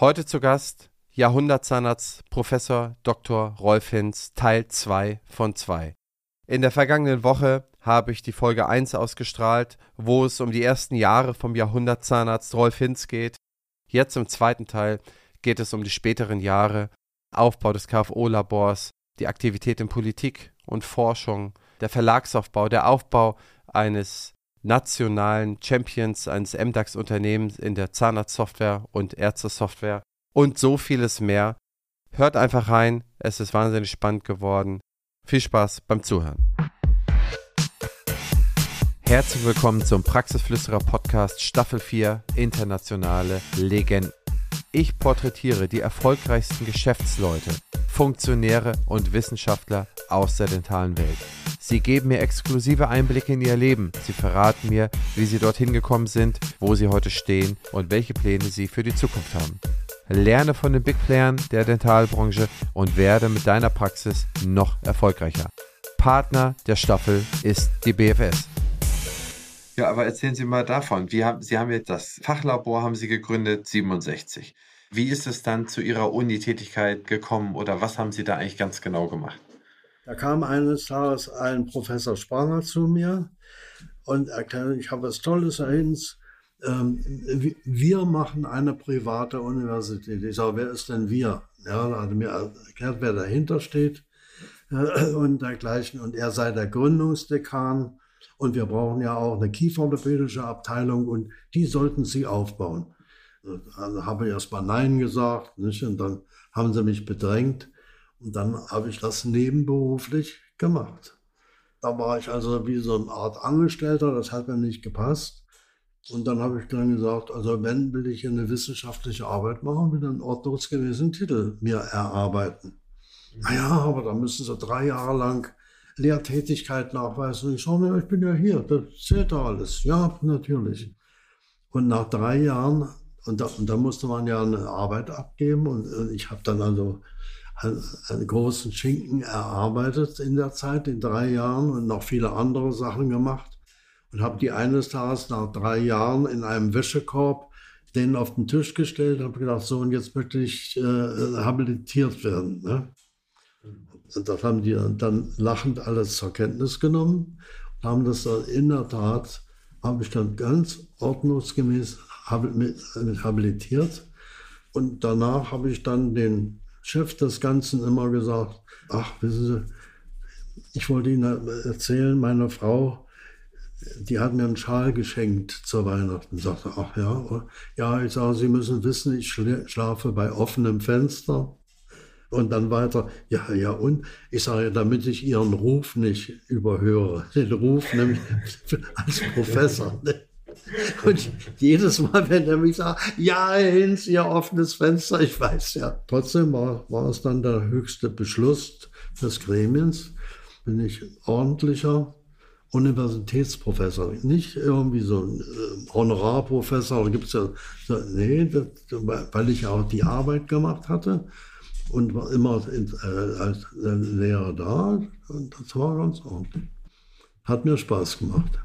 Heute zu Gast Jahrhundertzahnarzt Professor Dr. Rolf Hinz, Teil 2 von 2. In der vergangenen Woche habe ich die Folge 1 ausgestrahlt, wo es um die ersten Jahre vom Jahrhundertzahnarzt Rolf Hinz geht. Jetzt im zweiten Teil geht es um die späteren Jahre, Aufbau des KFO-Labors, die Aktivität in Politik und Forschung, der Verlagsaufbau, der Aufbau eines nationalen Champions eines MDAX-Unternehmens in der Zahnarztsoftware und Ärztesoftware und so vieles mehr. Hört einfach rein, es ist wahnsinnig spannend geworden. Viel Spaß beim Zuhören. Herzlich willkommen zum Praxisflüsterer Podcast Staffel 4 Internationale Legenden. Ich porträtiere die erfolgreichsten Geschäftsleute, Funktionäre und Wissenschaftler aus der dentalen Welt. Sie geben mir exklusive Einblicke in ihr Leben. Sie verraten mir, wie sie dorthin gekommen sind, wo sie heute stehen und welche Pläne sie für die Zukunft haben. Lerne von den Big Playern der Dentalbranche und werde mit deiner Praxis noch erfolgreicher. Partner der Staffel ist die BFS. Ja, aber erzählen Sie mal davon. Haben, Sie haben jetzt das Fachlabor haben Sie gegründet, 67. Wie ist es dann zu Ihrer Unitätigkeit gekommen oder was haben Sie da eigentlich ganz genau gemacht? Da kam eines Tages ein Professor Spranger zu mir und erklärte, ich habe was Tolles, Herr. Ähm, wir machen eine private Universität. Ich sage, wer ist denn wir? Ja, er hat mir erklärt, wer dahinter steht äh, und dergleichen. Und er sei der Gründungsdekan und wir brauchen ja auch eine kieferorthopädische Abteilung und die sollten sie aufbauen. Also habe ich erst mal Nein gesagt, nicht? Und dann haben sie mich bedrängt. Und dann habe ich das nebenberuflich gemacht. Da war ich also wie so eine Art Angestellter, das hat mir nicht gepasst. Und dann habe ich dann gesagt, also wenn will ich eine wissenschaftliche Arbeit machen, will einen ordnungsgemäßen Titel mir erarbeiten. Naja, aber da müssen sie drei Jahre lang Lehrtätigkeit nachweisen. Ich sage, ich bin ja hier, das zählt doch alles. Ja, natürlich. Und nach drei Jahren, und da, und da musste man ja eine Arbeit abgeben, und ich habe dann also einen, einen, großen Schinken erarbeitet in der Zeit, in drei Jahren, und noch viele andere Sachen gemacht. Und habe die eines Tages nach drei Jahren in einem Wäschekorb den auf den Tisch gestellt, habe gedacht, so, und jetzt möchte ich äh, habilitiert werden. Ne? Das haben die dann lachend alles zur Kenntnis genommen und haben das dann in der Tat, habe ich dann ganz ordnungsgemäß habilitiert. Und danach habe ich dann den Chef des Ganzen immer gesagt, ach, wissen Sie, ich wollte Ihnen erzählen, meine Frau, die hat mir einen Schal geschenkt zur Weihnachten. Sagte, ach ja, ja, ich sage, Sie müssen wissen, ich schlafe bei offenem Fenster. Und dann weiter, ja, ja, und ich sage, damit ich Ihren Ruf nicht überhöre, den Ruf nämlich als Professor. Ne? Und jedes Mal, wenn er mich sagt, ja, Hinz, Ihr offenes Fenster, ich weiß ja. Trotzdem war, war es dann der höchste Beschluss des Gremiens, bin ich ordentlicher Universitätsprofessor, nicht irgendwie so ein äh, Honorarprofessor, da gibt es ja, so, nee, das, weil ich auch die Arbeit gemacht hatte und war immer äh, als Lehrer da. Und das war ganz ordentlich. Hat mir Spaß gemacht.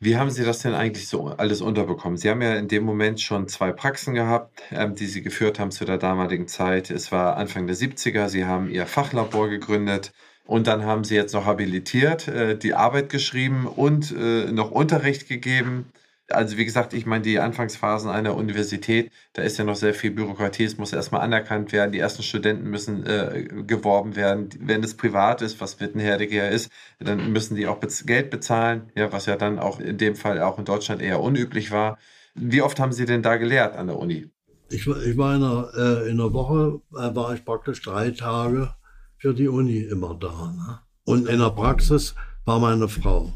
Wie haben Sie das denn eigentlich so alles unterbekommen? Sie haben ja in dem Moment schon zwei Praxen gehabt, ähm, die Sie geführt haben zu der damaligen Zeit. Es war Anfang der 70er. Sie haben Ihr Fachlabor gegründet und dann haben Sie jetzt noch habilitiert, äh, die Arbeit geschrieben und äh, noch Unterricht gegeben also wie gesagt, ich meine, die Anfangsphasen einer Universität, da ist ja noch sehr viel Bürokratie, es muss erstmal anerkannt werden, die ersten Studenten müssen äh, geworben werden. Wenn es privat ist, was Wittenherdecke ist, dann müssen die auch bez Geld bezahlen, ja, was ja dann auch in dem Fall auch in Deutschland eher unüblich war. Wie oft haben Sie denn da gelehrt an der Uni? Ich, ich war in einer, äh, in einer Woche, äh, war ich praktisch drei Tage für die Uni immer da. Ne? Und in der Praxis war meine Frau.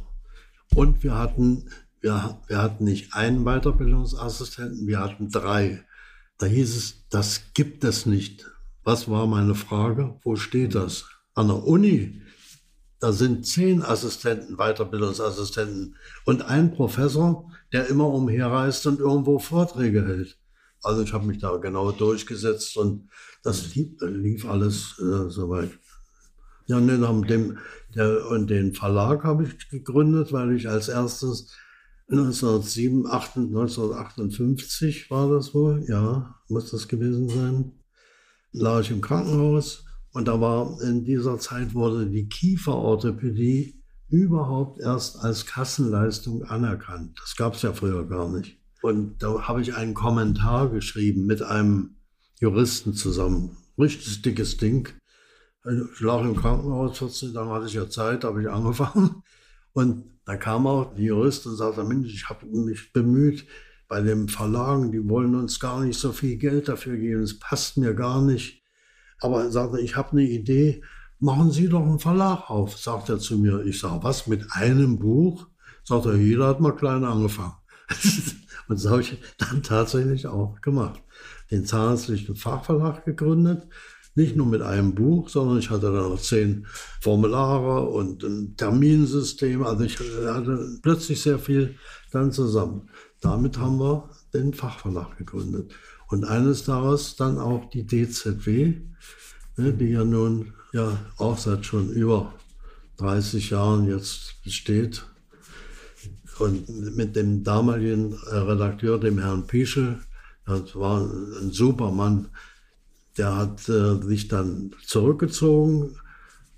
Und wir hatten wir, wir hatten nicht einen Weiterbildungsassistenten, wir hatten drei. Da hieß es, das gibt es nicht. Was war meine Frage? Wo steht das? An der Uni, da sind zehn Assistenten, Weiterbildungsassistenten und ein Professor, der immer umherreist und irgendwo Vorträge hält. Also ich habe mich da genau durchgesetzt und das lief, lief alles äh, soweit. Ja, und den, und den Verlag habe ich gegründet, weil ich als erstes 1907, 1958 war das wohl, ja, muss das gewesen sein. Lag ich im Krankenhaus und da war in dieser Zeit wurde die Kieferorthopädie überhaupt erst als Kassenleistung anerkannt. Das gab es ja früher gar nicht. Und da habe ich einen Kommentar geschrieben mit einem Juristen zusammen. Richtig dickes Ding. Ich lag im Krankenhaus 14 Tage, hatte ich ja Zeit, habe ich angefangen. Und da kam auch die Jurist und sagte, Mensch, ich habe mich bemüht bei den Verlagen, die wollen uns gar nicht so viel Geld dafür geben, es passt mir gar nicht. Aber er sagte, ich habe eine Idee, machen Sie doch einen Verlag auf, sagt er zu mir. Ich sage, was, mit einem Buch? Sagt er, jeder hat mal klein angefangen. und das habe ich dann tatsächlich auch gemacht. Den Zahnärztlichen Fachverlag gegründet nicht nur mit einem Buch, sondern ich hatte dann noch zehn Formulare und ein Terminsystem. Also ich hatte plötzlich sehr viel dann zusammen. Damit haben wir den Fachverlag gegründet. Und eines daraus dann auch die DZW, ne, die ja nun ja auch seit schon über 30 Jahren jetzt besteht. Und mit dem damaligen Redakteur, dem Herrn Pischel, das war ein super Mann, der hat äh, sich dann zurückgezogen,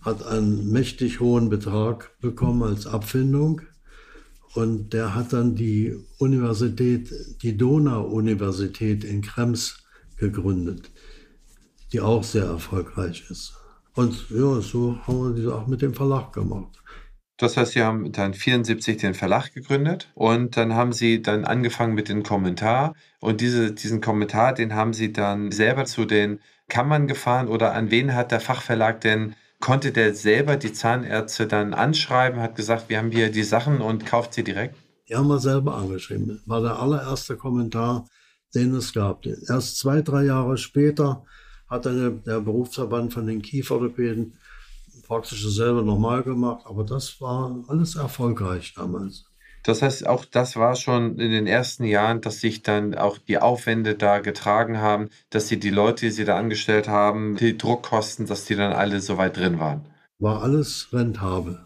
hat einen mächtig hohen Betrag bekommen als Abfindung und der hat dann die Universität, die Donau-Universität in Krems gegründet, die auch sehr erfolgreich ist. Und ja, so haben wir das auch mit dem Verlag gemacht. Das heißt, Sie haben dann 74 den Verlag gegründet und dann haben Sie dann angefangen mit dem Kommentar und diese, diesen Kommentar, den haben Sie dann selber zu den Kammern gefahren oder an wen hat der Fachverlag denn, konnte der selber die Zahnärzte dann anschreiben, hat gesagt, wir haben hier die Sachen und kauft sie direkt? Die haben wir selber angeschrieben. War der allererste Kommentar, den es gab. Erst zwei, drei Jahre später hat dann der Berufsverband von den Kieferorthopäden praktisch dasselbe nochmal gemacht, aber das war alles erfolgreich damals. Das heißt, auch das war schon in den ersten Jahren, dass sich dann auch die Aufwände da getragen haben, dass sie die Leute, die sie da angestellt haben, die Druckkosten, dass die dann alle so weit drin waren. War alles rentabel.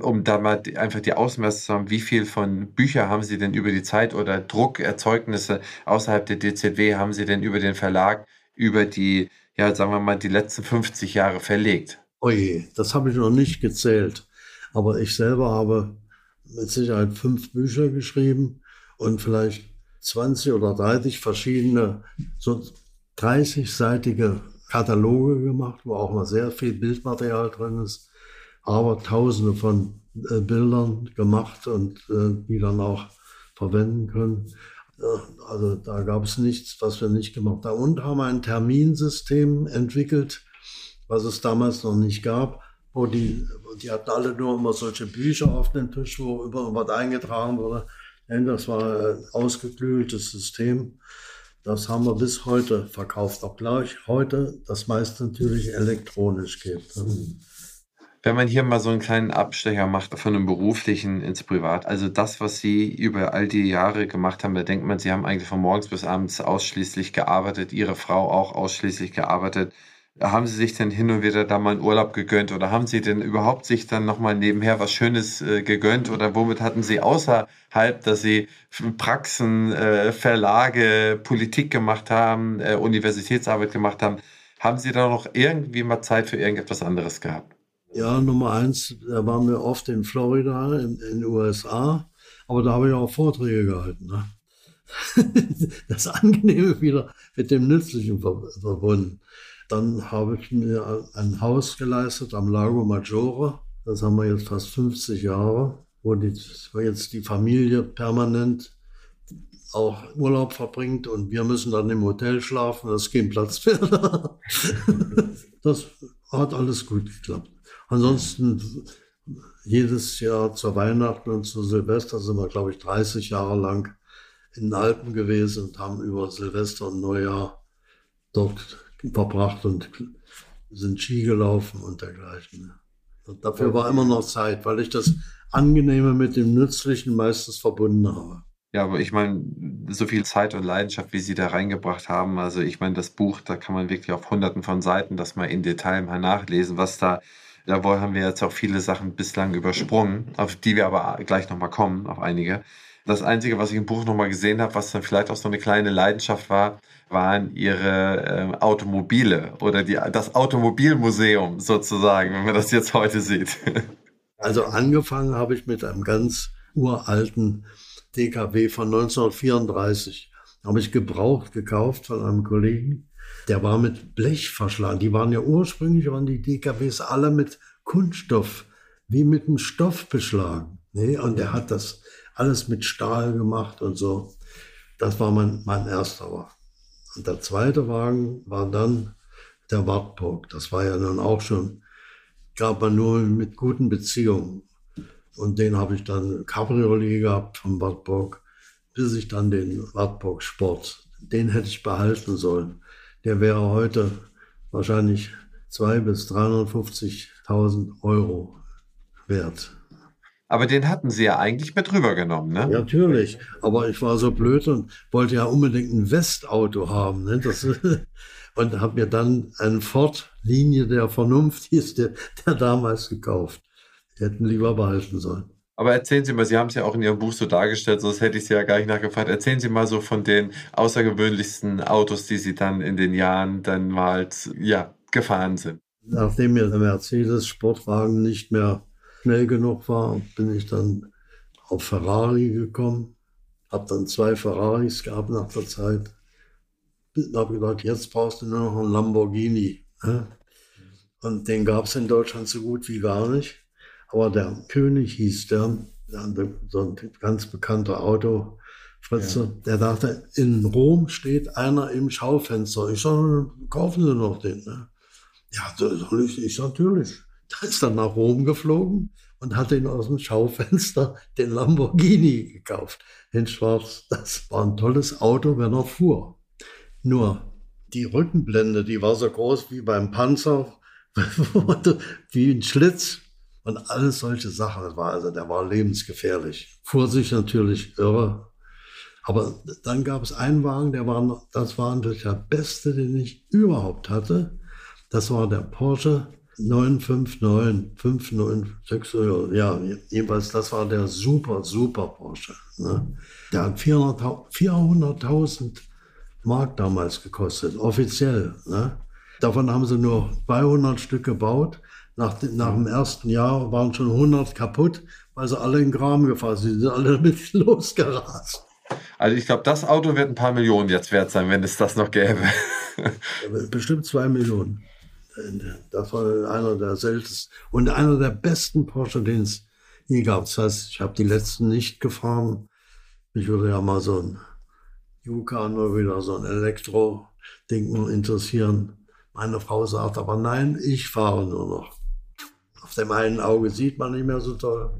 Um da mal einfach die Ausmaße zu haben, wie viel von Büchern haben Sie denn über die Zeit oder Druckerzeugnisse außerhalb der DZW haben Sie denn über den Verlag, über die, ja, sagen wir mal, die letzten 50 Jahre verlegt? Oje, das habe ich noch nicht gezählt. Aber ich selber habe mit Sicherheit fünf Bücher geschrieben und vielleicht 20 oder 30 verschiedene, so 30-seitige Kataloge gemacht, wo auch mal sehr viel Bildmaterial drin ist, aber tausende von äh, Bildern gemacht und äh, die dann auch verwenden können. Also da gab es nichts, was wir nicht gemacht haben. Und haben ein Terminsystem entwickelt, was es damals noch nicht gab, wo die, die hatten alle nur immer solche Bücher auf dem Tisch, wo über was eingetragen wurde. Das war ein ausgeklügeltes System. Das haben wir bis heute verkauft, auch gleich heute das meiste natürlich elektronisch geht. Wenn man hier mal so einen kleinen Abstecher macht von einem beruflichen ins Privat, also das, was Sie über all die Jahre gemacht haben, da denkt man, Sie haben eigentlich von morgens bis abends ausschließlich gearbeitet, Ihre Frau auch ausschließlich gearbeitet. Haben Sie sich denn hin und wieder da mal einen Urlaub gegönnt oder haben Sie denn überhaupt sich dann nochmal nebenher was Schönes äh, gegönnt oder womit hatten Sie außerhalb, dass Sie Praxen, äh, Verlage, Politik gemacht haben, äh, Universitätsarbeit gemacht haben, haben Sie da noch irgendwie mal Zeit für irgendetwas anderes gehabt? Ja, Nummer eins, da waren wir oft in Florida, in, den USA, aber da habe ich auch Vorträge gehalten. Ne? das Angenehme wieder mit dem Nützlichen verbunden. Dann habe ich mir ein Haus geleistet am Lago Maggiore. Das haben wir jetzt fast 50 Jahre, wo, die, wo jetzt die Familie permanent auch Urlaub verbringt und wir müssen dann im Hotel schlafen, das ist kein Platz mehr da. Das hat alles gut geklappt. Ansonsten jedes Jahr zur Weihnachten und zu Silvester sind wir, glaube ich, 30 Jahre lang in den Alpen gewesen und haben über Silvester und Neujahr dort verbracht und sind Ski gelaufen und dergleichen. Und dafür war immer noch Zeit, weil ich das Angenehme mit dem Nützlichen meistens verbunden habe. Ja, aber ich meine, so viel Zeit und Leidenschaft, wie Sie da reingebracht haben, also ich meine, das Buch, da kann man wirklich auf hunderten von Seiten das mal in Detail mal nachlesen, was da, da haben wir jetzt auch viele Sachen bislang übersprungen, auf die wir aber gleich nochmal kommen, auf einige. Das Einzige, was ich im Buch nochmal gesehen habe, was dann vielleicht auch so eine kleine Leidenschaft war, waren ihre äh, Automobile oder die, das Automobilmuseum sozusagen, wenn man das jetzt heute sieht. Also angefangen habe ich mit einem ganz uralten DKW von 1934. Habe ich gebraucht gekauft von einem Kollegen. Der war mit Blech verschlagen. Die waren ja ursprünglich, waren die DKWs alle mit Kunststoff, wie mit einem Stoff beschlagen. Nee, und der hat das alles mit Stahl gemacht und so. Das war mein, mein erster Wagen. Und der zweite Wagen war dann der Wartburg. Das war ja dann auch schon, gab man nur mit guten Beziehungen. Und den habe ich dann Cabriolet gehabt vom Wartburg, bis ich dann den Wartburg Sport, den hätte ich behalten sollen. Der wäre heute wahrscheinlich 200.000 bis 350.000 Euro wert. Aber den hatten Sie ja eigentlich mit rübergenommen, ne? Ja, natürlich. Aber ich war so blöd und wollte ja unbedingt ein Westauto haben. Ne? Das, und habe mir dann einen Ford Linie der Vernunft, hieß der, der damals gekauft. Die hätten lieber behalten sollen. Aber erzählen Sie mal, Sie haben es ja auch in Ihrem Buch so dargestellt, sonst hätte ich Sie ja gar nicht nachgefragt. Erzählen Sie mal so von den außergewöhnlichsten Autos, die Sie dann in den Jahren dann mal ja, gefahren sind. Nachdem mir der Mercedes-Sportwagen nicht mehr schnell genug war, bin ich dann auf Ferrari gekommen, habe dann zwei Ferraris gehabt nach der Zeit. Habe gedacht, jetzt brauchst du nur noch einen Lamborghini. Ne? Und den gab es in Deutschland so gut wie gar nicht. Aber der König hieß der, so ein ganz bekannter Auto, Fritze, ja. der dachte, in Rom steht einer im Schaufenster. Ich sage, kaufen Sie noch den. Ne? Ja, soll ich, ich natürlich. Da ist dann nach Rom geflogen und hat ihn aus dem Schaufenster den Lamborghini gekauft. In Schwarz. Das war ein tolles Auto, wenn er fuhr. Nur die Rückenblende, die war so groß wie beim Panzer, wie ein Schlitz und alles solche Sachen. Das war also, der war lebensgefährlich. Fuhr sich natürlich irre. Aber dann gab es einen Wagen, der war, das war natürlich der beste, den ich überhaupt hatte. Das war der Porsche 959, 596, ja, jedenfalls, das war der super, super Porsche. Ne? Der hat 400.000 400 Mark damals gekostet, offiziell. Ne? Davon haben sie nur 200 Stück gebaut. Nach, nach dem ersten Jahr waren schon 100 kaputt, weil sie alle in den Graben gefahren sind. Sie sind alle damit losgerast. Also ich glaube, das Auto wird ein paar Millionen jetzt wert sein, wenn es das noch gäbe. Bestimmt zwei Millionen. Das war einer der seltensten und einer der besten Porsche, den es je gab. Das heißt, ich habe die letzten nicht gefahren. Mich würde ja mal so ein Yukon oder wieder so ein Elektro-Ding interessieren. Meine Frau sagt aber nein, ich fahre nur noch. Auf dem einen Auge sieht man nicht mehr so toll.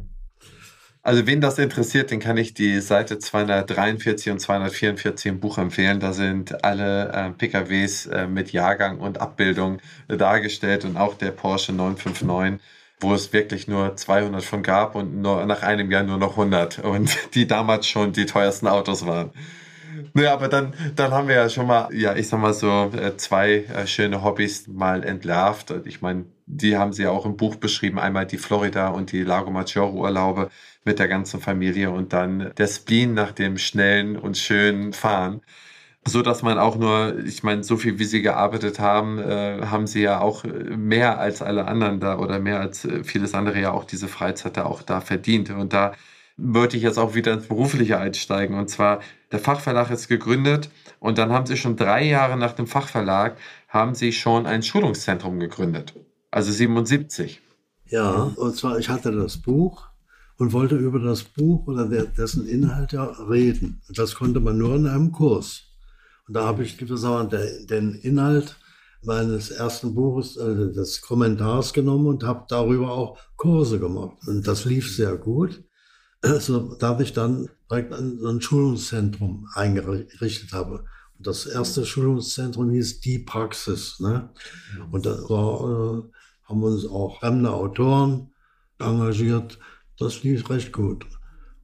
Also wen das interessiert, den kann ich die Seite 243 und 244 im Buch empfehlen. Da sind alle äh, PKWs äh, mit Jahrgang und Abbildung äh, dargestellt und auch der Porsche 959 wo es wirklich nur 200 von gab und nur nach einem Jahr nur noch 100 und die damals schon die teuersten Autos waren. Naja, aber dann, dann haben wir ja schon mal, ja, ich sag mal so, äh, zwei äh, schöne Hobbys mal entlarvt. Ich meine, die haben sie ja auch im Buch beschrieben. Einmal die Florida und die Lago Maggiore Urlaube mit der ganzen Familie und dann der Spleen nach dem schnellen und schönen Fahren. So dass man auch nur, ich meine, so viel wie sie gearbeitet haben, äh, haben sie ja auch mehr als alle anderen da oder mehr als äh, vieles andere ja auch diese Freizeit da auch da verdient. Und da würde ich jetzt auch wieder ins Berufliche einsteigen. Und zwar, der Fachverlag ist gegründet und dann haben sie schon drei Jahre nach dem Fachverlag, haben sie schon ein Schulungszentrum gegründet. Also 77. Ja, und zwar, ich hatte das Buch und wollte über das Buch oder dessen Inhalt ja reden. Das konnte man nur in einem Kurs. Und da habe ich gewissermaßen den Inhalt meines ersten Buches, äh, des Kommentars genommen und habe darüber auch Kurse gemacht. Und das lief sehr gut, so dass ich dann direkt ein, ein Schulungszentrum eingerichtet habe. Und das erste Schulungszentrum hieß Die Praxis. Ne? Und da war, äh, haben uns auch fremde Autoren engagiert, das lief recht gut.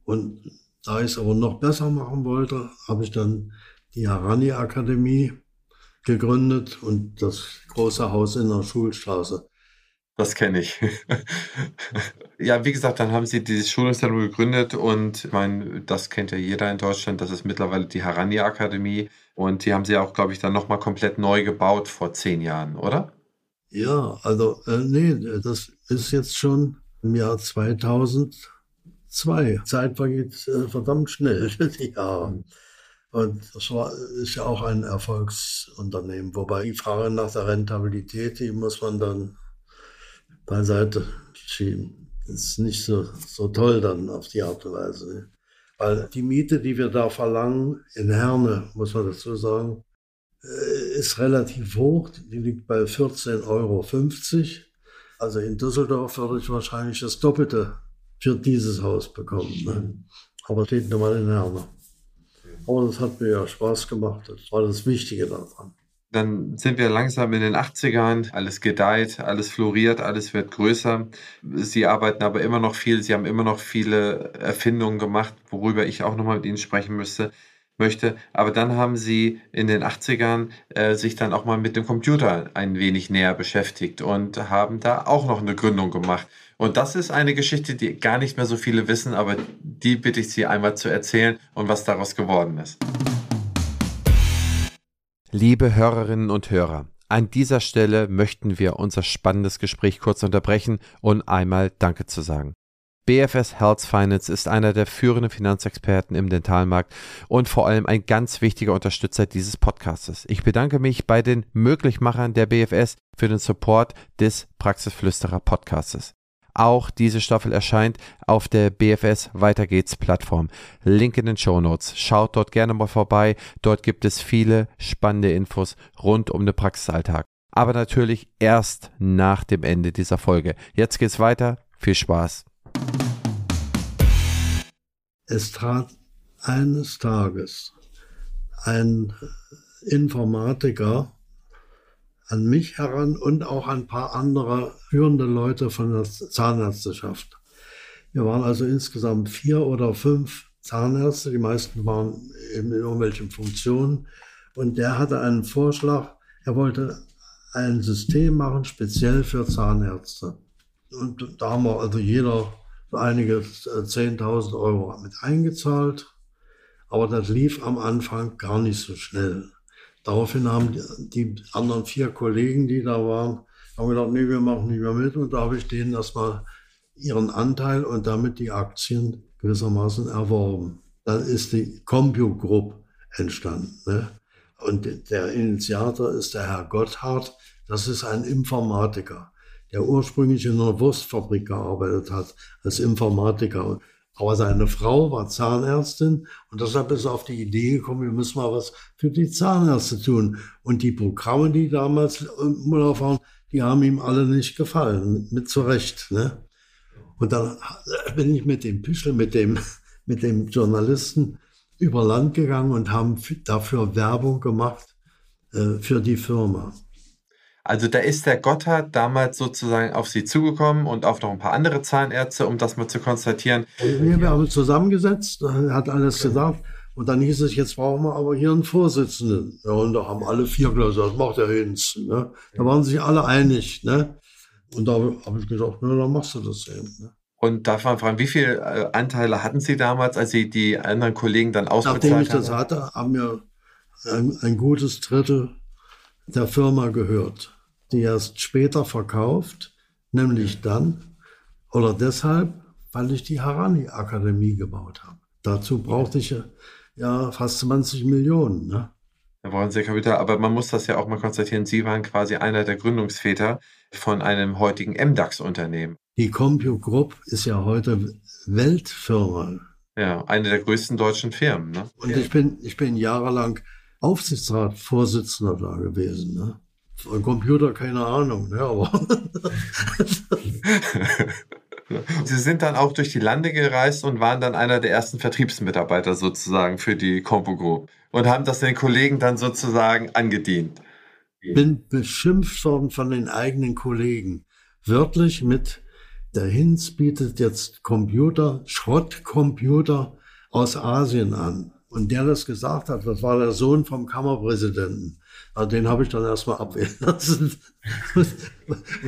Und da ich es aber noch besser machen wollte, habe ich dann die Harani Akademie gegründet und das große Haus in der Schulstraße. Das kenne ich. ja, wie gesagt, dann haben sie dieses Schulungszentrum gegründet und ich meine, das kennt ja jeder in Deutschland. Das ist mittlerweile die Harani Akademie und die haben sie auch, glaube ich, dann nochmal komplett neu gebaut vor zehn Jahren, oder? Ja, also äh, nee, das ist jetzt schon im Jahr 2002. Zeit vergeht äh, verdammt schnell, die Jahre. Und das war, ist ja auch ein Erfolgsunternehmen. Wobei die Frage nach der Rentabilität, die muss man dann beiseite schieben. Das ist nicht so, so toll dann auf die Art und Weise. Weil die Miete, die wir da verlangen, in Herne, muss man dazu sagen, äh, ist relativ hoch. Die liegt bei 14,50 Euro. Also in Düsseldorf würde ich wahrscheinlich das Doppelte für dieses Haus bekommen. Ne? Aber steht nur mal in Herne. Aber das hat mir ja Spaß gemacht. Das war das Wichtige daran. Dann sind wir langsam in den 80ern, alles gedeiht, alles floriert, alles wird größer. Sie arbeiten aber immer noch viel, Sie haben immer noch viele Erfindungen gemacht, worüber ich auch nochmal mit Ihnen sprechen müsste möchte. Aber dann haben sie in den 80ern äh, sich dann auch mal mit dem Computer ein wenig näher beschäftigt und haben da auch noch eine Gründung gemacht. Und das ist eine Geschichte, die gar nicht mehr so viele wissen, aber die bitte ich Sie einmal zu erzählen und was daraus geworden ist. Liebe Hörerinnen und Hörer, an dieser Stelle möchten wir unser spannendes Gespräch kurz unterbrechen und einmal Danke zu sagen. BFS Health Finance ist einer der führenden Finanzexperten im Dentalmarkt und vor allem ein ganz wichtiger Unterstützer dieses Podcastes. Ich bedanke mich bei den Möglichmachern der BFS für den Support des Praxisflüsterer Podcastes. Auch diese Staffel erscheint auf der BFS Weiter geht's Plattform. Link in den Show Notes. Schaut dort gerne mal vorbei. Dort gibt es viele spannende Infos rund um den Praxisalltag. Aber natürlich erst nach dem Ende dieser Folge. Jetzt geht's weiter. Viel Spaß. Es trat eines Tages ein Informatiker an mich heran und auch ein paar andere führende Leute von der Zahnärzteschaft. Wir waren also insgesamt vier oder fünf Zahnärzte, die meisten waren in irgendwelchen Funktionen. Und der hatte einen Vorschlag, er wollte ein System machen, speziell für Zahnärzte. Und da haben wir also jeder einige 10.000 Euro mit eingezahlt. Aber das lief am Anfang gar nicht so schnell. Daraufhin haben die, anderen vier Kollegen, die da waren, haben gedacht, nee, wir machen nicht mehr mit. Und da habe ich denen erstmal ihren Anteil und damit die Aktien gewissermaßen erworben. Dann ist die Compute Group entstanden. Ne? Und der Initiator ist der Herr Gotthard. Das ist ein Informatiker, der ursprünglich in einer Wurstfabrik gearbeitet hat als Informatiker. Aber seine Frau war Zahnärztin und deshalb ist er auf die Idee gekommen, wir müssen mal was für die Zahnärzte tun. Und die Programme, die damals im Umlauf waren, die haben ihm alle nicht gefallen, mit, mit Zurecht. Ne? Und dann bin ich mit dem Pischel, mit dem, mit dem Journalisten über Land gegangen und haben dafür Werbung gemacht äh, für die Firma. Also da ist der Gotthard damals sozusagen auf sie zugekommen und auf noch ein paar andere Zahnärzte, um das mal zu konstatieren. Wir, wir haben uns zusammengesetzt, hat alles gesagt. Und dann hieß es, jetzt brauchen wir aber hier einen Vorsitzenden. Ja, und da haben alle vier gesagt, das macht der Hinz. Ne? Da waren sich alle einig. Ne? Und da habe ich gesagt, na, dann machst du das eben. Ne? Und darf man fragen, wie viele äh, Anteile hatten Sie damals, als Sie die anderen Kollegen dann ausbezahlt haben? Nachdem ich das hatte, haben wir ein, ein gutes Drittel der Firma gehört die erst später verkauft, nämlich dann oder deshalb, weil ich die Harani-Akademie gebaut habe. Dazu brauchte ich ja fast 20 Millionen. Ne? Da brauchen Sie Kapital, aber man muss das ja auch mal konstatieren, Sie waren quasi einer der Gründungsväter von einem heutigen MDAX-Unternehmen. Die Compute Group ist ja heute Weltfirma. Ja, eine der größten deutschen Firmen. Ne? Und ich bin, ich bin jahrelang Aufsichtsratsvorsitzender da gewesen. Ne? Von Computer keine Ahnung, ne, aber. Sie sind dann auch durch die Lande gereist und waren dann einer der ersten Vertriebsmitarbeiter sozusagen für die Compo Group und haben das den Kollegen dann sozusagen angedient. Bin beschimpft worden von den eigenen Kollegen. Wörtlich mit, der Hinz bietet jetzt Computer, Schrottcomputer aus Asien an. Und der das gesagt hat, das war der Sohn vom Kammerpräsidenten. Also den habe ich dann erstmal abwählen lassen.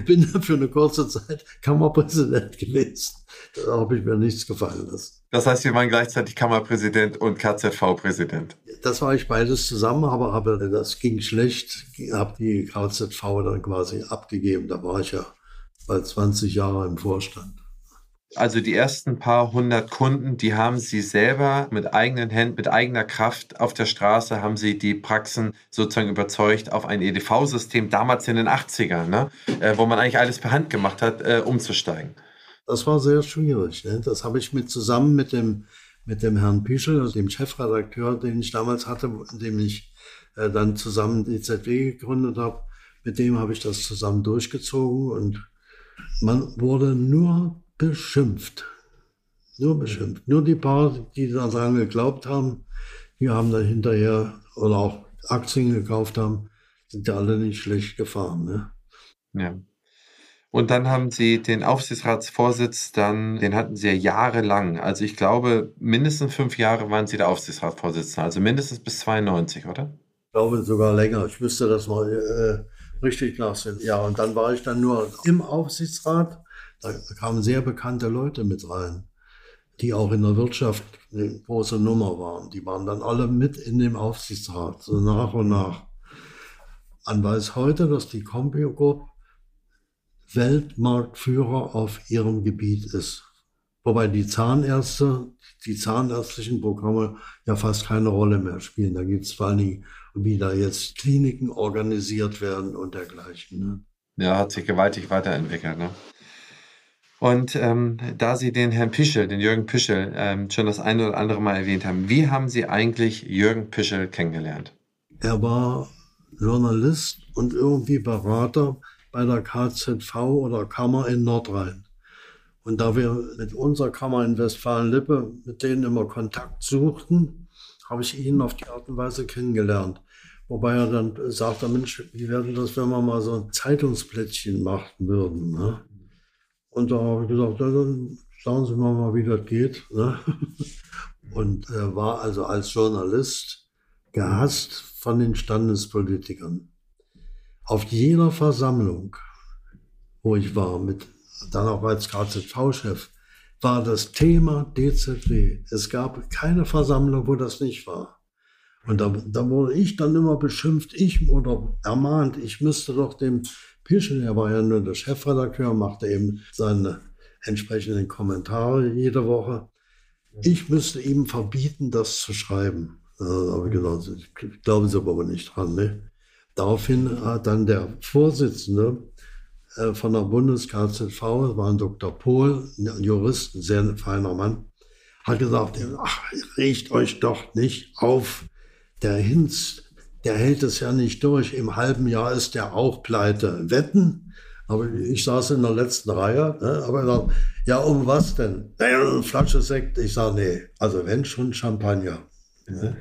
bin dann für eine kurze Zeit Kammerpräsident gewesen. Da habe ich mir nichts gefallen lassen. Das heißt, Sie waren gleichzeitig Kammerpräsident und KZV-Präsident. Das war ich beides zusammen, aber, aber das ging schlecht. Habe die KZV dann quasi abgegeben. Da war ich ja bald 20 Jahre im Vorstand. Also die ersten paar hundert Kunden, die haben Sie selber mit eigenen Händen, mit eigener Kraft auf der Straße, haben Sie die Praxen sozusagen überzeugt, auf ein EDV-System, damals in den 80ern, ne? Äh, wo man eigentlich alles per Hand gemacht hat, äh, umzusteigen. Das war sehr schwierig. Ne? Das habe ich mit zusammen mit dem, mit dem Herrn Pischel, also dem Chefredakteur, den ich damals hatte, dem ich äh, dann zusammen die ZW gegründet habe, mit dem habe ich das zusammen durchgezogen und man wurde nur beschimpft. Nur beschimpft. Nur die paar, die daran geglaubt haben, die haben dann hinterher oder auch Aktien gekauft haben, sind ja alle nicht schlecht gefahren. Ne? Ja. Und dann haben Sie den Aufsichtsratsvorsitz, dann, den hatten Sie ja jahrelang. Also ich glaube, mindestens fünf Jahre waren Sie der Aufsichtsratsvorsitzende, also mindestens bis 92, oder? Ich glaube sogar länger. Ich müsste das mal äh, richtig nachsehen. Ja, und dann war ich dann nur im Aufsichtsrat. Da kamen sehr bekannte Leute mit rein, die auch in der Wirtschaft eine große Nummer waren. Die waren dann alle mit in dem Aufsichtsrat, so nach und nach. Man weiß heute, dass die CompuGroup Weltmarktführer auf ihrem Gebiet ist. Wobei die Zahnärzte, die zahnärztlichen Programme ja fast keine Rolle mehr spielen. Da gibt es vor allen wie da jetzt Kliniken organisiert werden und dergleichen. Ne? Ja, hat sich gewaltig weiterentwickelt. Ne? Und ähm, da Sie den Herrn Pischel, den Jürgen Pischel, ähm, schon das eine oder andere Mal erwähnt haben, wie haben Sie eigentlich Jürgen Pischel kennengelernt? Er war Journalist und irgendwie Berater bei der KZV oder Kammer in Nordrhein. Und da wir mit unserer Kammer in Westfalen-Lippe mit denen immer Kontakt suchten, habe ich ihn auf die Art und Weise kennengelernt. Wobei er dann sagte, Mensch, wie wäre das, wenn wir mal so ein Zeitungsplättchen machen würden. Ne? Und da habe ich gesagt, dann schauen Sie mal, mal wie das geht. Ne? Und er war also als Journalist gehasst von den Standespolitikern auf jeder Versammlung, wo ich war, mit, dann auch als KZV-Chef, war das Thema DZW. Es gab keine Versammlung, wo das nicht war. Und da, da wurde ich dann immer beschimpft, ich oder ermahnt, ich müsste doch dem Pischel, er war ja nur der Chefredakteur, machte eben seine entsprechenden Kommentare jede Woche. Ich müsste ihm verbieten, das zu schreiben. Habe ich gedacht, glauben Sie aber nicht dran. Ne? Daraufhin hat dann der Vorsitzende äh, von der Bundes-KZV, war ein Dr. Pohl, ein Jurist, ein sehr feiner Mann, hat gesagt, ach, regt euch doch nicht auf. Der Hinz, der hält es ja nicht durch. Im halben Jahr ist der auch pleite. Wetten? Aber ich saß in der letzten Reihe, ne, aber gesagt, ja, um was denn? Eine Flasche Sekt. Ich sage, nee, also wenn schon Champagner. Ne?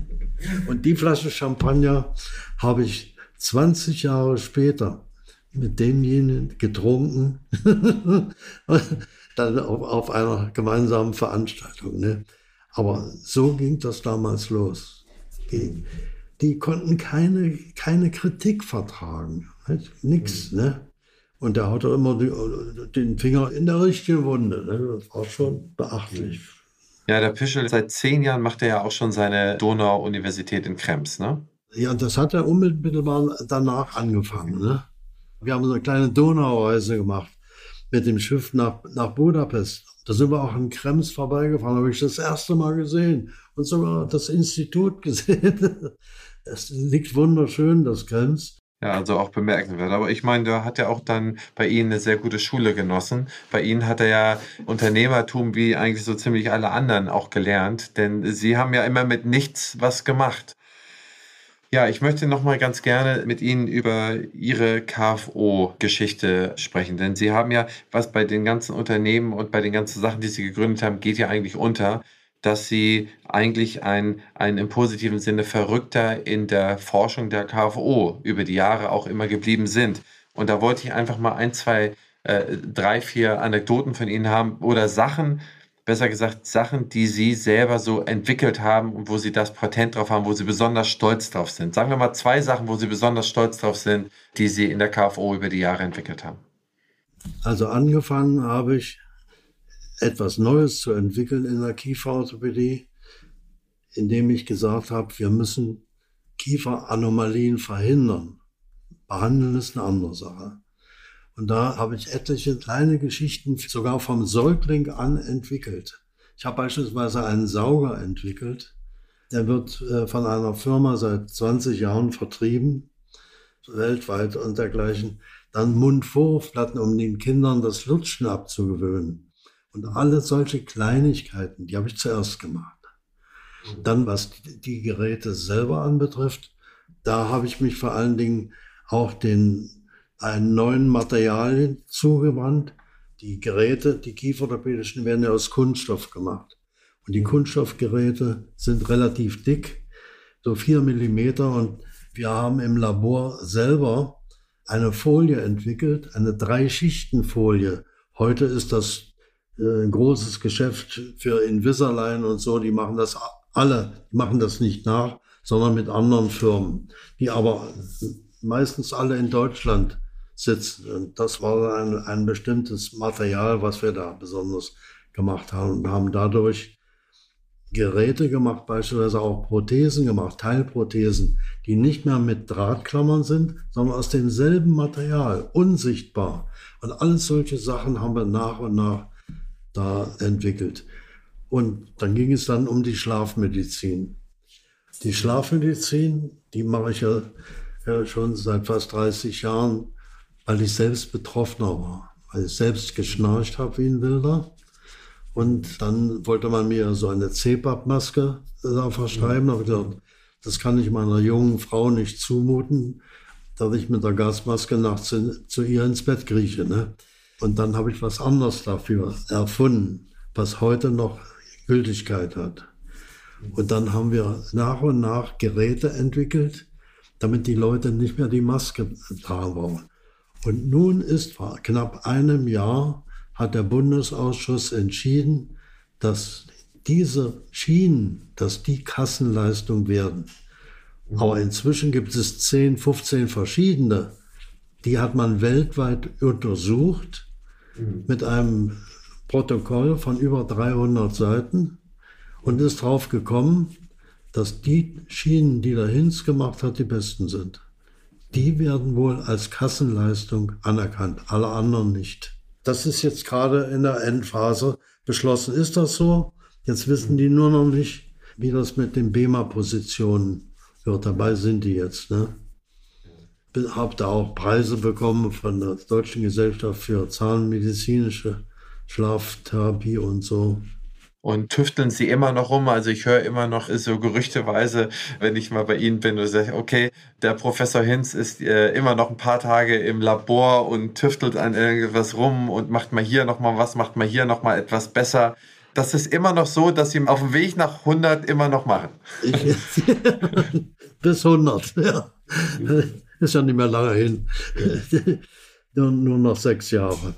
Und die Flasche Champagner habe ich 20 Jahre später mit demjenigen getrunken, dann auf, auf, einer gemeinsamen Veranstaltung. Ne? Aber so ging das damals los. Die, die konnten keine, keine Kritik vertragen. Nicht? Nix. Mhm. Ne? Und der hatte immer die, den Finger in der richtigen Wunde. Ne? Das war schon beachtlich. Ja, der Pischel, seit zehn Jahren macht er ja auch schon seine Donau-Universität in Krems, ne? Ja, das hat er unmittelbar danach angefangen. Ne? Wir haben so eine kleine Donaureise gemacht mit dem Schiff nach, nach Budapest. Da sind wir auch in Krems vorbeigefahren, habe ich das erste Mal gesehen und sogar das Institut gesehen. Es liegt wunderschön, das Krems. Ja, also auch bemerkenswert. Aber ich meine, da hat er auch dann bei Ihnen eine sehr gute Schule genossen. Bei Ihnen hat er ja Unternehmertum wie eigentlich so ziemlich alle anderen auch gelernt, denn Sie haben ja immer mit nichts was gemacht. Ja, ich möchte noch mal ganz gerne mit Ihnen über Ihre KFO-Geschichte sprechen, denn Sie haben ja, was bei den ganzen Unternehmen und bei den ganzen Sachen, die Sie gegründet haben, geht ja eigentlich unter dass sie eigentlich ein, ein im positiven Sinne Verrückter in der Forschung der KFO über die Jahre auch immer geblieben sind. Und da wollte ich einfach mal ein, zwei, äh, drei, vier Anekdoten von Ihnen haben oder Sachen, besser gesagt Sachen, die Sie selber so entwickelt haben und wo Sie das Patent drauf haben, wo Sie besonders stolz drauf sind? Sagen wir mal zwei Sachen, wo Sie besonders stolz drauf sind, die Sie in der KFO über die Jahre entwickelt haben. Also angefangen habe ich etwas Neues zu entwickeln in der Kieferorthopädie, indem ich gesagt habe, wir müssen Kieferanomalien verhindern. Behandeln ist eine andere Sache. Und da habe ich etliche kleine Geschichten sogar vom Säugling an entwickelt. Ich habe beispielsweise einen Sauger entwickelt. Der wird äh, von einer Firma seit 20 Jahren vertrieben, weltweit und dergleichen. Dann Mundvorplatten, um den Kindern das Lutschen abzugewöhnen. Und alle solche Kleinigkeiten, die habe ich zuerst gemacht. Dann, was die Geräte selber anbetrifft, da habe ich mich vor allen Dingen auch den einen neuen Materialien zugewandt. Die Geräte, die kieferorthopädischen, werden ja aus Kunststoff gemacht. Und die Kunststoffgeräte sind relativ dick, so vier Millimeter. Und wir haben im Labor selber eine Folie entwickelt, eine Drei-Schichten-Folie. Heute ist das ein großes Geschäft für Invisalign und so. Die machen das alle, die machen das nicht nach, sondern mit anderen Firmen, die aber meistens alle in Deutschland sitzen. Und das war ein, ein bestimmtes Material, was wir da besonders gemacht haben und haben dadurch Geräte gemacht, beispielsweise auch Prothesen gemacht, Teilprothesen, die nicht mehr mit Drahtklammern sind, sondern aus demselben Material, unsichtbar. Und alles solche Sachen haben wir nach und nach da entwickelt. Und dann ging es dann um die Schlafmedizin. Die Schlafmedizin, die mache ich ja, ja schon seit fast 30 Jahren weil ich selbst Betroffener war, weil ich selbst geschnarcht habe wie ein Wilder. Und dann wollte man mir so eine CPAP-Maske da verschreiben. Da habe ich gesagt, das kann ich meiner jungen Frau nicht zumuten, dass ich mit der Gasmaske nachts zu ihr ins Bett krieche. Ne? Und dann habe ich was anderes dafür erfunden, was heute noch Gültigkeit hat. Und dann haben wir nach und nach Geräte entwickelt, damit die Leute nicht mehr die Maske tragen brauchen. Und nun ist vor knapp einem Jahr hat der Bundesausschuss entschieden, dass diese Schienen, dass die Kassenleistung werden. Aber inzwischen gibt es 10, 15 verschiedene. Die hat man weltweit untersucht mit einem Protokoll von über 300 Seiten und ist drauf gekommen, dass die Schienen, die der Hinz gemacht hat, die besten sind die werden wohl als Kassenleistung anerkannt, alle anderen nicht. Das ist jetzt gerade in der Endphase beschlossen. Ist das so? Jetzt wissen die nur noch nicht, wie das mit den BEMA-Positionen wird. Dabei sind die jetzt. Ne? Habe da auch Preise bekommen von der Deutschen Gesellschaft für Zahnmedizinische Schlaftherapie und so und tüfteln sie immer noch rum. Also ich höre immer noch so gerüchteweise, wenn ich mal bei Ihnen bin und sage, okay, der Professor Hinz ist äh, immer noch ein paar Tage im Labor und tüftelt an irgendwas rum und macht mal hier nochmal was, macht mal hier nochmal etwas besser. Das ist immer noch so, dass Sie auf dem Weg nach 100 immer noch machen. Bis 100, ja. Ist ja nicht mehr lange hin. nur, nur noch sechs Jahre.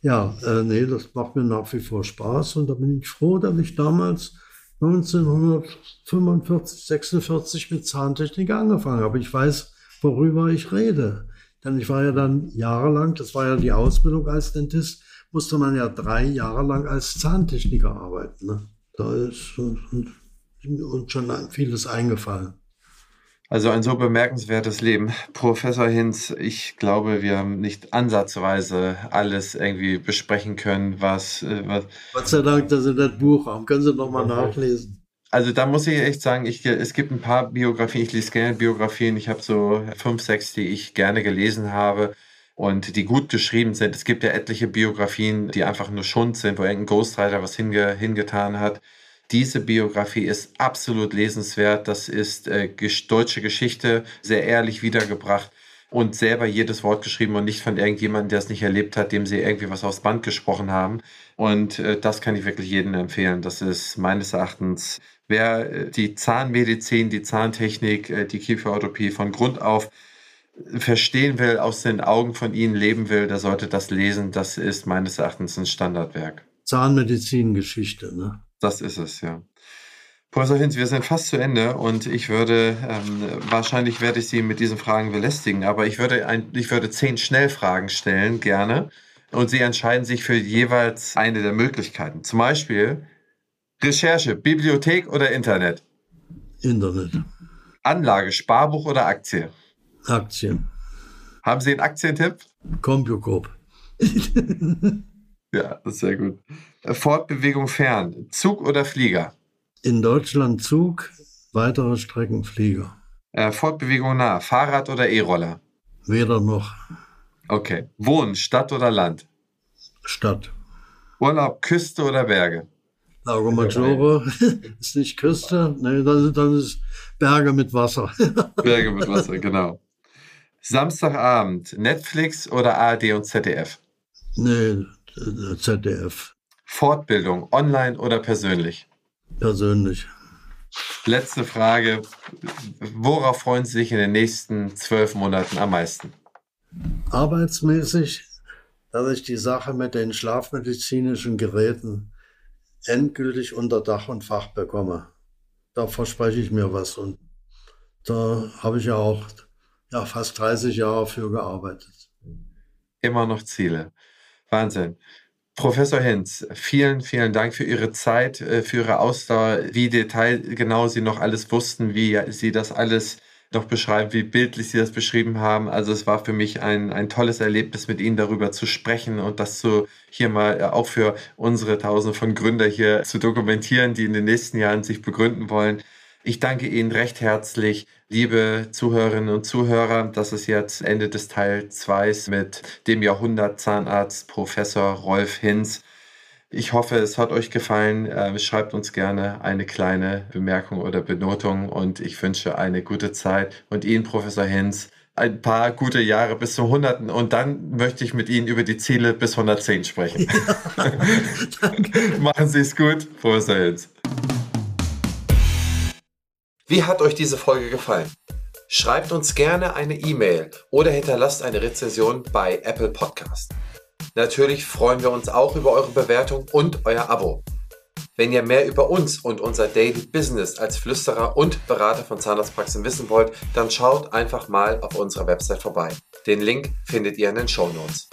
Ja, äh, nee, das macht mir nach wie vor Spaß und da bin ich froh, dass ich damals 1945, 46 mit Zahntechnik angefangen habe. Ich weiß, worüber ich rede. Denn ich war ja dann jahrelang, das war ja die Ausbildung als Dentist, musste man ja drei Jahre lang als Zahntechniker arbeiten. Ne? Da ist uns schon vieles eingefallen. Also ein so bemerkenswertes Leben. Professor Hinz, ich glaube, wir haben nicht ansatzweise alles irgendwie besprechen können, was... Äh, was Gott sei Dank, dass Sie das Buch haben. Können Sie nochmal nachlesen. Also da muss ich echt sagen, ich, es gibt ein paar Biografien, ich lese gerne Biografien. Ich habe so fünf, sechs, die ich gerne gelesen habe und die gut geschrieben sind. Es gibt ja etliche Biografien, die einfach nur Schund sind, wo irgendein Ghostwriter was hinge, hingetan hat. Diese Biografie ist absolut lesenswert. Das ist äh, deutsche Geschichte, sehr ehrlich wiedergebracht und selber jedes Wort geschrieben und nicht von irgendjemandem, der es nicht erlebt hat, dem sie irgendwie was aufs Band gesprochen haben. Und äh, das kann ich wirklich jedem empfehlen. Das ist meines Erachtens, wer äh, die Zahnmedizin, die Zahntechnik, äh, die Kieferorthopädie von Grund auf verstehen will, aus den Augen von ihnen leben will, der sollte das lesen. Das ist meines Erachtens ein Standardwerk. Zahnmedizingeschichte. Ne? Das ist es, ja. Professor Hinz, wir sind fast zu Ende und ich würde, ähm, wahrscheinlich werde ich Sie mit diesen Fragen belästigen, aber ich würde, ein, ich würde zehn Schnellfragen stellen, gerne. Und Sie entscheiden sich für jeweils eine der Möglichkeiten. Zum Beispiel Recherche, Bibliothek oder Internet? Internet. Anlage, Sparbuch oder Aktie? Aktien. Haben Sie einen Aktientipp? CompuCorp. ja, das ist sehr gut. Fortbewegung fern, Zug oder Flieger? In Deutschland Zug, weitere Strecken Flieger. Äh, Fortbewegung nah, Fahrrad oder E-Roller? Weder noch. Okay. Wohnen, Stadt oder Land? Stadt. Urlaub, Küste oder Berge? Lago Maggiore ist nicht Küste, nee, dann, dann ist Berge mit Wasser. Berge mit Wasser, genau. Samstagabend, Netflix oder ARD und ZDF? Nee, ZDF. Fortbildung, online oder persönlich? persönlich. Letzte Frage. Worauf freuen Sie sich in den nächsten zwölf Monaten am meisten? Arbeitsmäßig, dass ich die Sache mit den schlafmedizinischen Geräten endgültig unter Dach und Fach bekomme. Da verspreche ich mir was. Und da habe ich ja auch ja, fast 30 Jahre für gearbeitet. Immer noch Ziele. Wahnsinn. Professor Hinz, vielen, vielen Dank für Ihre Zeit, äh, für Ihre Ausdauer, wie detailgenau Sie noch alles wussten, wie Sie das alles noch beschreiben, wie bildlich Sie das beschrieben haben. Also es war für mich ein, ein tolles Erlebnis, mit Ihnen darüber zu sprechen und das so hier mal äh, auch für unsere Tausende von Gründer hier zu dokumentieren, die in den nächsten Jahren sich begründen wollen. Ich danke Ihnen recht herzlich, liebe Zuhörerinnen und Zuhörer. Das ist jetzt Ende des Teil 2 mit dem Jahrhundert-Zahnarzt Professor Rolf Hinz. Ich hoffe, es hat euch gefallen. Äh, schreibt uns gerne eine kleine Bemerkung oder Benotung und ich wünsche eine gute Zeit und Ihnen, Professor Hinz, ein paar gute Jahre bis zum 100. Und dann möchte ich mit Ihnen über die Ziele bis 110 sprechen. Ja, Machen Sie es gut, Professor Hinz. Wie hat euch diese Folge gefallen? Schreibt uns gerne eine E-Mail oder hinterlasst eine Rezension bei Apple Podcast. Natürlich freuen wir uns auch über eure Bewertung und euer Abo. Wenn ihr mehr über uns und unser Daily Business als Flüsterer und Berater von Zahnarztpraxen wissen wollt, dann schaut einfach mal auf unserer Website vorbei. Den Link findet ihr in den Show Notes.